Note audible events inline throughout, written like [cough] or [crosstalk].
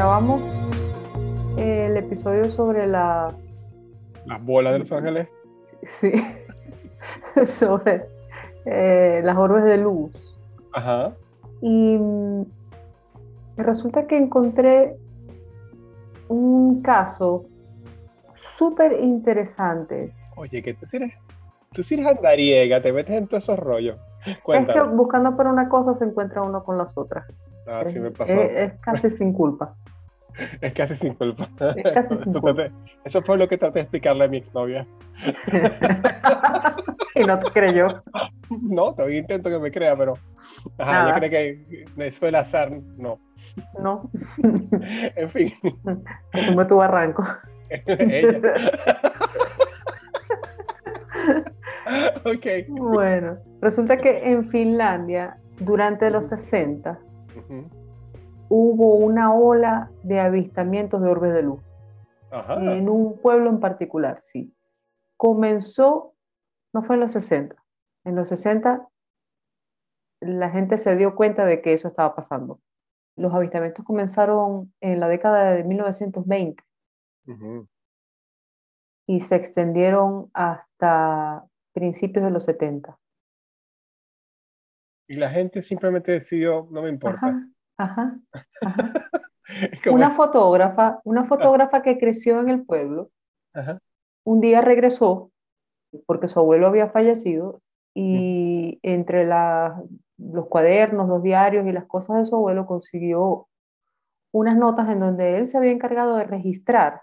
grabamos el episodio sobre las... Las bolas de Los Ángeles. Sí, [laughs] sobre eh, las orbes de luz. Ajá. Y resulta que encontré un caso súper interesante. Oye, que tú eres, tú eres andariega, te metes en todos esos rollos. Es que buscando por una cosa se encuentra uno con las otras. Ah, sí me es, pasó. es- es casi sin culpa. [laughs] Es casi sin culpa. Es casi sin Eso culpa. traté- Eso fue lo que traté de explicarle a mi exnovia. [laughs] y no te creyó. No, todavía intento que me crea, pero. Ajá, ella cree que eso del azar, no. No, [laughs] En fin, asume tu barranco. ella. ok. Bueno, resulta que en Finlandia, durante los 60, Hubo una ola de avistamientos de orbes de luz. Ajá. En un pueblo en particular, sí. Comenzó, no fue en los 60, en los 60 la gente se dio cuenta de que eso estaba pasando. Los avistamientos comenzaron en la década de 1920 Ujú. y se extendieron hasta principios de los 70. Y la gente simplemente decidió, no me importa. Ajá, [laughs] Una fotógrafa, una fotógrafa que creció en el pueblo, un día regresó porque su abuelo había fallecido y entre la- los cuadernos, los diarios y las cosas de su abuelo consiguió unas notas en donde él se había encargado de registrar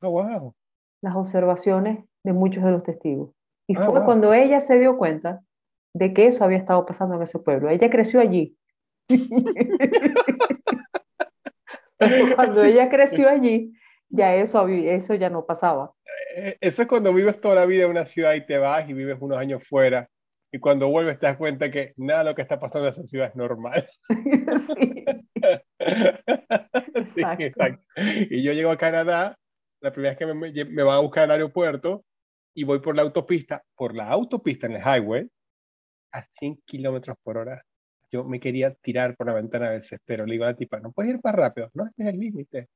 Oh, wow. las observaciones de muchos de los testigos. Y Ah, fue wow. cuando ella se dio cuenta de que eso había estado pasando en ese pueblo. Ella creció allí. Pero [laughs] [laughs] cuando ella creció allí, ya eso, eso ya no pasaba. Eh, Eso es cuando vives toda la vida en una ciudad y te vas y vives unos años fuera. Y cuando vuelves te das cuenta que nada de lo que está pasando en esa ciudad es normal. [laughs] Sí, Sí, Exacto. Y yo llego a Canadá, la primera vez que me, me, me van a buscar al aeropuerto y voy por la autopista, por la autopista en el highway, a 100 kilómetros por hora. Yo me quería tirar por la ventana del cestero. Le digo a la tipa, no puedes ir más rápido. No, este es el límite.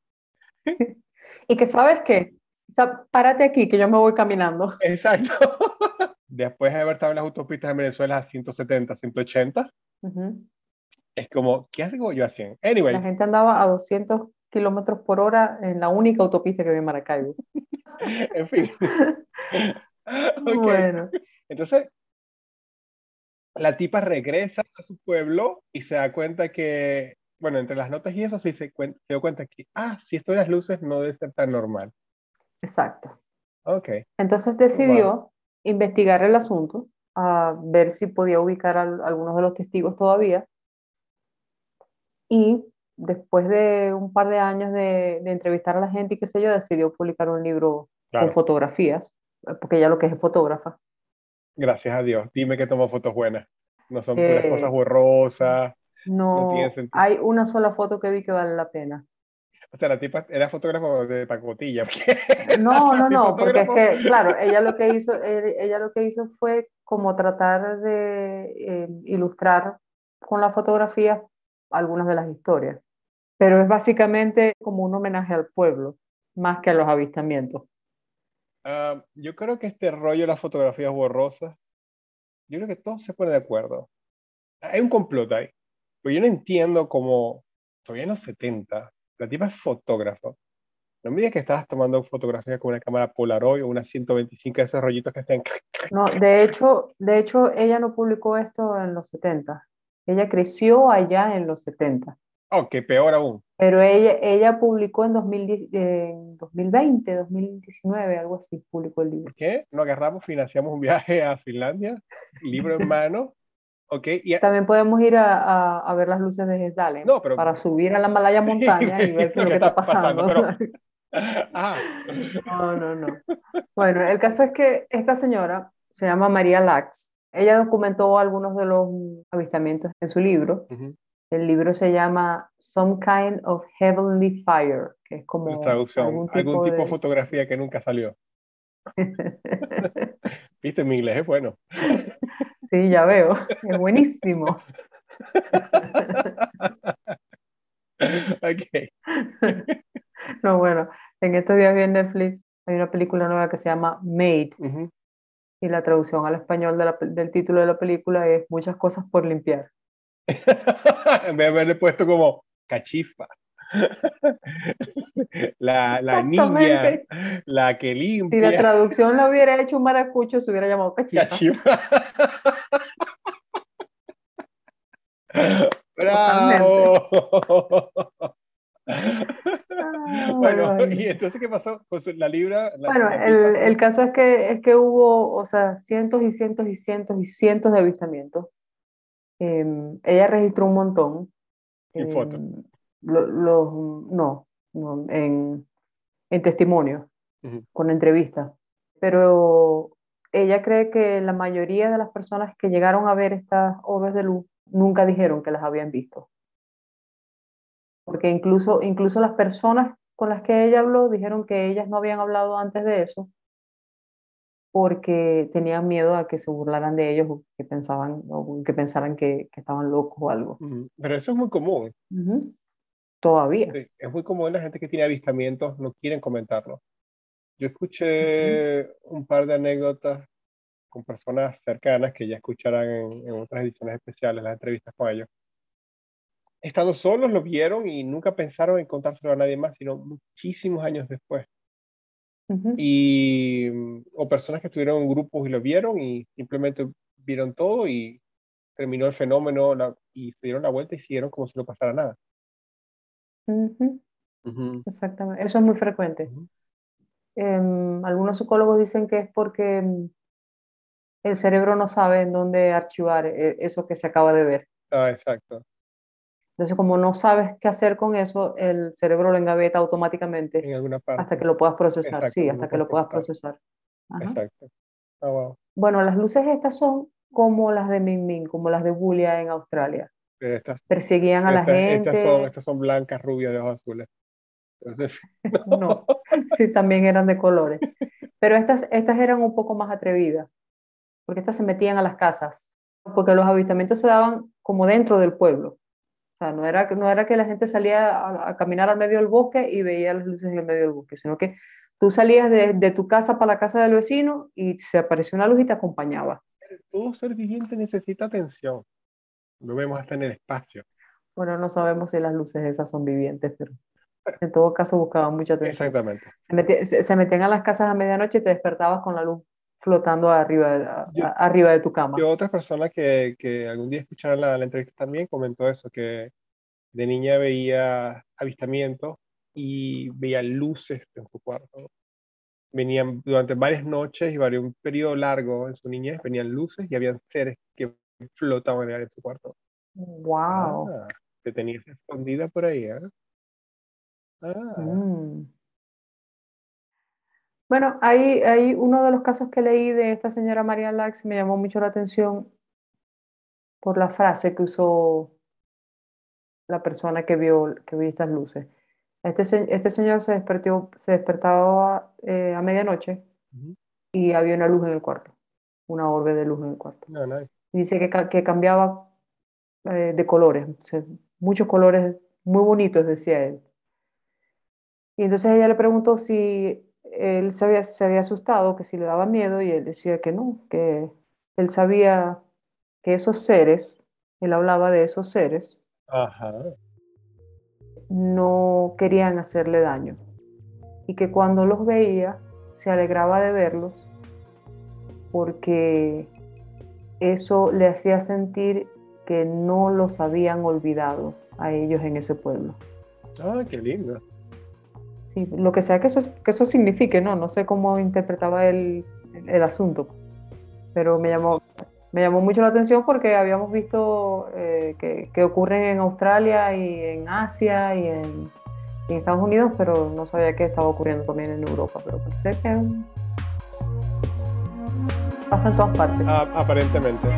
[laughs] Y que sabes qué, O sea, párate aquí que yo me voy caminando. Exacto. [laughs] Después de haber estado en las autopistas en Venezuela a 170, 180, Ujú. es como, ¿qué hago yo a 100? Anyway, La gente andaba a 200 kilómetros por hora en la única autopista que había en Maracaibo. [laughs] en fin. Ok. Bueno, Entonces, la tipa regresa a su pueblo y se da cuenta que, bueno, entre las notas y eso sí se, dio cuenta que, ah, si esto de las luces no debe ser tan normal. exacto. Ok. Entonces decidió investigar el asunto, a ver si podía ubicar a algunos de los testigos todavía. Y después de un par de años de, de entrevistar a la gente y qué sé yo, decidió publicar un libro Claro. con fotografías, eh, porque ella lo que es fotógrafa. Gracias a Dios. Dime que toma fotos buenas. No son puras Eh, cosas borrosas. No, sentido. hay una sola foto que vi que vale la pena. O sea, la tipa era fotógrafo de pacotilla. No, [laughs] no, no, porque es que, claro, ella lo que [laughs] hizo, eh, ella lo que hizo fue como tratar de eh, ilustrar con la fotografía algunas de las historias. Pero es básicamente como un homenaje al pueblo, más que a los avistamientos. Ah, yo creo que este rollo de las fotografías borrosas, yo creo que todos se ponen de acuerdo. Hay un complot ahí. Pero yo no entiendo cómo, todavía en los 70, la tipa es fotógrafo. No me digas que estabas tomando fotografías con una cámara Polaroid o una 125 de esos rollitos que hacen. No, de hecho, de hecho, ella no publicó esto en los 70. Ella creció allá en los 70. Oh, que peor aún. Pero ella, ella publicó en 2010 en 2020, 2019, algo así, publicó el libro. ¿Por qué no agarramos, financiamos un viaje a Finlandia, libro en mano? [laughs] Ok, y También podemos ir a, a- a ver las luces de Gesdalen No, pero- para subir a la Malaya [laughs] montaña y ver [laughs] qué es lo que está pasando. pero- Ah, No, no, no. Bueno, el caso es que esta señora se llama María Lax. Ella documentó algunos de los avistamientos en su libro. ujú. El libro se llama Some Kind of Heavenly Fire, que es como traducción, algún algún tipo de de... fotografía que nunca salió. [laughs] Viste, mi inglés es bueno. Sí, ya veo. Es buenísimo. [laughs] Ok. No, bueno, en estos días vi en Netflix, hay una película nueva que se llama Made. Y la traducción al español del título de la película es Muchas cosas por limpiar. En vez de haberle puesto como cachifa. [laughs] la, la niña, la que limpia. Si la traducción la hubiera hecho un maracucho, se hubiera llamado cachifa. Cachifa. [laughs] [laughs] ¡Bravo! Ah, bueno, ¿y entonces qué pasó con la libra? bueno, el, el, caso es que, es que hubo, o sea, cientos y cientos y cientos y cientos de avistamientos. Em, ella registró un montón. ¿En fotos? Em, no, no, en, en testimonio, con entrevistas. Pero ella cree que la mayoría de las personas que llegaron a ver estas obras de luz nunca dijeron que las habían visto. Porque incluso, incluso las personas con las que ella habló dijeron que ellas no habían hablado antes de eso porque tenían miedo a que se burlaran de ellos o que pensaban o que pensaran que, estaban locos o algo. Pero eso es muy común. Todavía. es muy común la gente que tiene avistamientos no quieren comentarlo. Yo escuché un par de anécdotas con personas cercanas que ya escucharán en, otras ediciones especiales, las entrevistas con ellos. Estando solos lo vieron y nunca pensaron en contárselo a nadie más, sino muchísimos años después. Y, o personas que estuvieron en grupos y lo vieron y simplemente vieron todo y terminó el fenómeno y se dieron la vuelta y siguieron como si no pasara nada. Exactamente, eso es muy frecuente. Em, algunos psicólogos dicen que es porque el cerebro no sabe en dónde archivar eh, eso que se acaba de ver. Ah, exacto. Entonces, como no sabes qué hacer con eso, el cerebro lo engaveta automáticamente en alguna parte. hasta que lo puedas procesar. sí, hasta que lo puedas procesar. Exacto. Ah, wow. Bueno, las luces estas son como las de Min Min, como las de Bulia en Australia. Estas, Perseguían a la gente. Estas son, estas son blancas, rubias, de ojos azules. [laughs] no, sí, también eran de colores. Pero estas, estas eran un poco más atrevidas porque estas se metían a las casas, porque los avistamientos se daban como dentro del pueblo. O sea, no era, no era que la gente salía a, caminar al medio del bosque y veía las luces en el medio del bosque, sino que tú salías de, de, tu casa para la casa del vecino y se apareció una luz y te acompañaba. Todo ser viviente necesita atención. Lo vemos hasta en el espacio. Bueno, no sabemos si las luces esas son vivientes, pero en todo caso buscaban mucha atención. Exactamente. Se, se metían a las casas a medianoche y te despertabas con la luz flotando arriba, arriba de tu cama. Y otra persona que, que algún día escucharon la, la, entrevista también comentó eso, que de niña veía avistamientos y veía luces en su cuarto. Venían durante varias noches y varios, un periodo largo en su niñez, venían luces y habían seres que flotaban en su cuarto. ¡Wow! Ah, que tenías escondida por ahí, ¿eh? Ah. Mm. Bueno, hay, hay uno de los casos que leí de esta señora María Lax, me llamó mucho la atención por la frase que usó la persona que vio, que vio estas luces. Este, este señor se, despertó, se despertaba eh, a medianoche y había una luz en el cuarto, una orbe de luz en el cuarto. Y dice que, que cambiaba eh, de colores, muchos colores muy bonitos, decía él. Y entonces ella le preguntó si él se había, se había asustado, que si le daba miedo, y él decía que no, que él sabía que esos seres, él hablaba de esos seres, no querían hacerle daño. Y que cuando los veía, se alegraba de verlos, porque eso le hacía sentir que no los habían olvidado a ellos en ese pueblo. Ah, qué lindo lo que sea que eso, que eso signifique, ¿no? No sé cómo interpretaba el, el asunto, pero me llamó, me llamó mucho la atención porque habíamos visto eh, que, que, ocurren en Australia y en Asia y en, y Estados Unidos, pero no sabía que estaba ocurriendo también en Europa, pero pensé que pasa en todas partes. Ah, aparentemente.